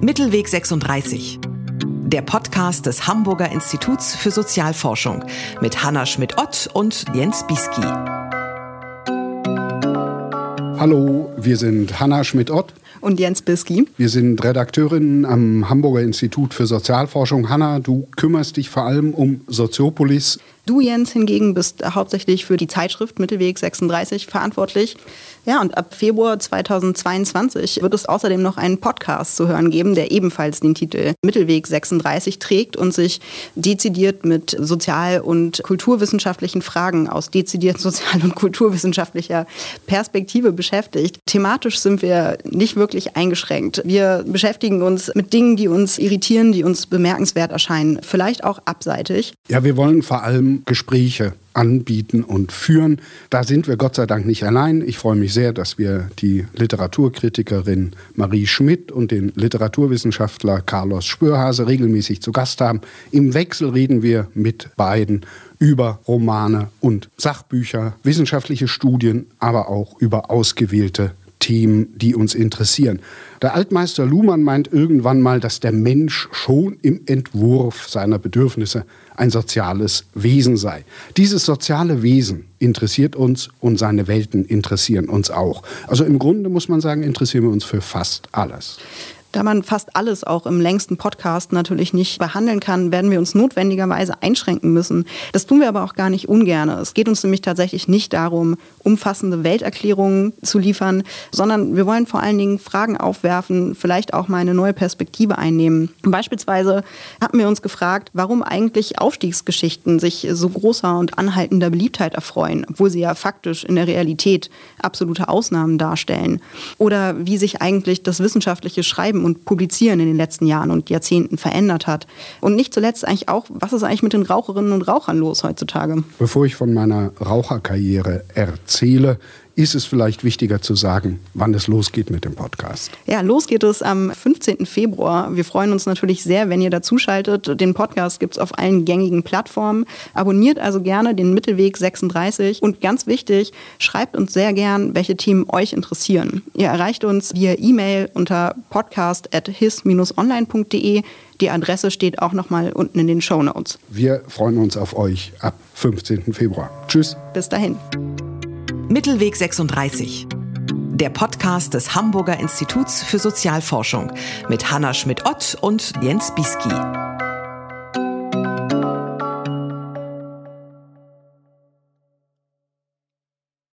Mittelweg 36. Der Podcast des Hamburger Instituts für Sozialforschung mit Hanna Schmidt-Ott und Jens Bieski. Hallo, wir sind Hanna Schmidt-Ott und Jens Biski. Wir sind Redakteurinnen am Hamburger Institut für Sozialforschung. Hanna, du kümmerst dich vor allem um Soziopolis. Du, Jens, hingegen bist hauptsächlich für die Zeitschrift Mittelweg 36 verantwortlich. Ja, und ab Februar 2022 wird es außerdem noch einen Podcast zu hören geben, der ebenfalls den Titel Mittelweg 36 trägt und sich dezidiert mit sozial- und kulturwissenschaftlichen Fragen aus dezidiert sozial- und kulturwissenschaftlicher Perspektive beschäftigt. Thematisch sind wir nicht wirklich eingeschränkt. Wir beschäftigen uns mit Dingen, die uns irritieren, die uns bemerkenswert erscheinen, vielleicht auch abseitig. Ja, wir wollen vor allem Gespräche anbieten und führen. Da sind wir Gott sei Dank nicht allein. Ich freue mich sehr, dass wir die Literaturkritikerin Marie Schmidt und den Literaturwissenschaftler Carlos Spürhase regelmäßig zu Gast haben. Im Wechsel reden wir mit beiden über Romane und Sachbücher, wissenschaftliche Studien, aber auch über ausgewählte Themen, die uns interessieren. Der Altmeister Luhmann meint irgendwann mal, dass der Mensch schon im Entwurf seiner Bedürfnisse ein soziales Wesen sei. Dieses soziale Wesen interessiert uns und seine Welten interessieren uns auch. Also im Grunde muss man sagen, interessieren wir uns für fast alles. Da man fast alles auch im längsten Podcast natürlich nicht behandeln kann, werden wir uns notwendigerweise einschränken müssen. Das tun wir aber auch gar nicht ungern. Es geht uns nämlich tatsächlich nicht darum, umfassende Welterklärungen zu liefern, sondern wir wollen vor allen Dingen Fragen aufwerfen, vielleicht auch mal eine neue Perspektive einnehmen. Beispielsweise hatten wir uns gefragt, warum eigentlich Aufstiegsgeschichten sich so großer und anhaltender Beliebtheit erfreuen, obwohl sie ja faktisch in der Realität absolute Ausnahmen darstellen. Oder wie sich eigentlich das wissenschaftliche Schreiben und Publizieren in den letzten Jahren und Jahrzehnten verändert hat. Und nicht zuletzt eigentlich auch, was ist eigentlich mit den Raucherinnen und Rauchern los heutzutage? Bevor ich von meiner Raucherkarriere erzähle, ist es vielleicht wichtiger zu sagen, wann es losgeht mit dem Podcast. Ja, los geht es am 15. Februar. Wir freuen uns natürlich sehr, wenn ihr dazuschaltet. Den Podcast gibt es auf allen gängigen Plattformen. Abonniert also gerne den Mittelweg 36 und ganz wichtig, schreibt uns sehr gern, welche Themen euch interessieren. Ihr erreicht uns via E-Mail unter podcast@his-online.de. Die Adresse steht auch nochmal unten in den Show Notes. Wir freuen uns auf euch ab 15. Februar. Tschüss. Bis dahin. Mittelweg 36. Der Podcast des Hamburger Instituts für Sozialforschung mit Hanna Schmidt-Ott und Jens Bieski.